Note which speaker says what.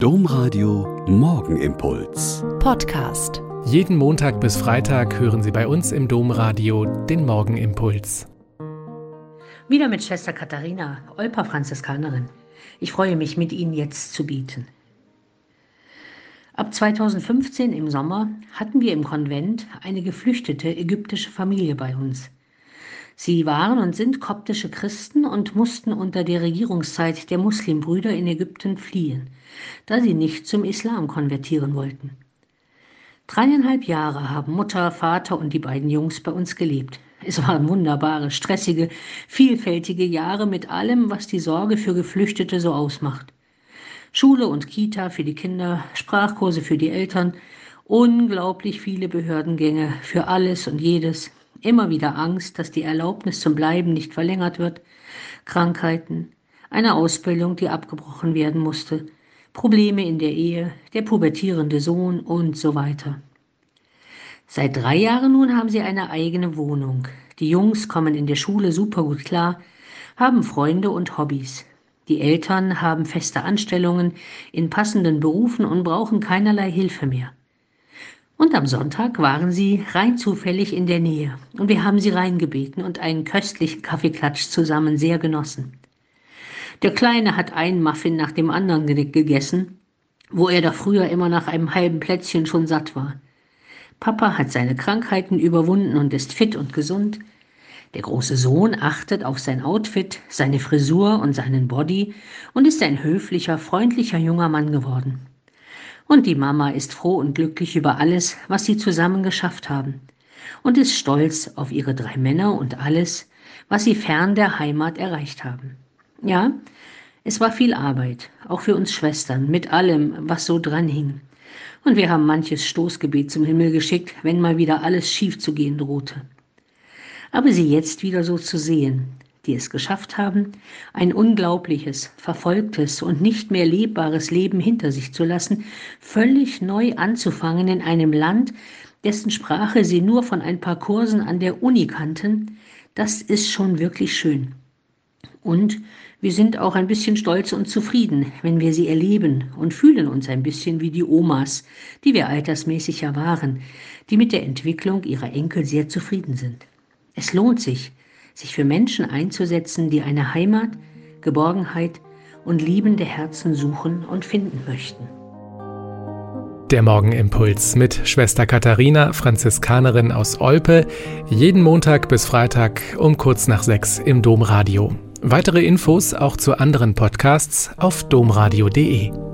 Speaker 1: Domradio Morgenimpuls.
Speaker 2: Podcast.
Speaker 3: Jeden Montag bis Freitag hören Sie bei uns im Domradio den Morgenimpuls.
Speaker 4: Wieder mit Schwester Katharina, Olper Franziskanerin. Ich freue mich, mit Ihnen jetzt zu bieten. Ab 2015 im Sommer hatten wir im Konvent eine geflüchtete ägyptische Familie bei uns. Sie waren und sind koptische Christen und mussten unter der Regierungszeit der Muslimbrüder in Ägypten fliehen, da sie nicht zum Islam konvertieren wollten. Dreieinhalb Jahre haben Mutter, Vater und die beiden Jungs bei uns gelebt. Es waren wunderbare, stressige, vielfältige Jahre mit allem, was die Sorge für Geflüchtete so ausmacht. Schule und Kita für die Kinder, Sprachkurse für die Eltern, unglaublich viele Behördengänge für alles und jedes, Immer wieder Angst, dass die Erlaubnis zum Bleiben nicht verlängert wird, Krankheiten, eine Ausbildung, die abgebrochen werden musste, Probleme in der Ehe, der pubertierende Sohn und so weiter. Seit drei Jahren nun haben sie eine eigene Wohnung. Die Jungs kommen in der Schule super gut klar, haben Freunde und Hobbys. Die Eltern haben feste Anstellungen in passenden Berufen und brauchen keinerlei Hilfe mehr. Und am Sonntag waren sie rein zufällig in der Nähe und wir haben sie reingebeten und einen köstlichen Kaffeeklatsch zusammen sehr genossen. Der Kleine hat einen Muffin nach dem anderen gegessen, wo er doch früher immer nach einem halben Plätzchen schon satt war. Papa hat seine Krankheiten überwunden und ist fit und gesund. Der große Sohn achtet auf sein Outfit, seine Frisur und seinen Body und ist ein höflicher, freundlicher junger Mann geworden. Und die Mama ist froh und glücklich über alles, was sie zusammen geschafft haben und ist stolz auf ihre drei Männer und alles, was sie fern der Heimat erreicht haben. Ja, es war viel Arbeit, auch für uns Schwestern, mit allem, was so dran hing. Und wir haben manches Stoßgebet zum Himmel geschickt, wenn mal wieder alles schief zu gehen drohte. Aber sie jetzt wieder so zu sehen, die es geschafft haben, ein unglaubliches, verfolgtes und nicht mehr lebbares Leben hinter sich zu lassen, völlig neu anzufangen in einem Land, dessen Sprache sie nur von ein paar Kursen an der Uni kannten, das ist schon wirklich schön. Und wir sind auch ein bisschen stolz und zufrieden, wenn wir sie erleben und fühlen uns ein bisschen wie die Omas, die wir altersmäßig ja waren, die mit der Entwicklung ihrer Enkel sehr zufrieden sind. Es lohnt sich, sich für Menschen einzusetzen, die eine Heimat, Geborgenheit und liebende Herzen suchen und finden möchten.
Speaker 3: Der Morgenimpuls mit Schwester Katharina, Franziskanerin aus Olpe, jeden Montag bis Freitag um kurz nach sechs im Domradio. Weitere Infos auch zu anderen Podcasts auf domradio.de.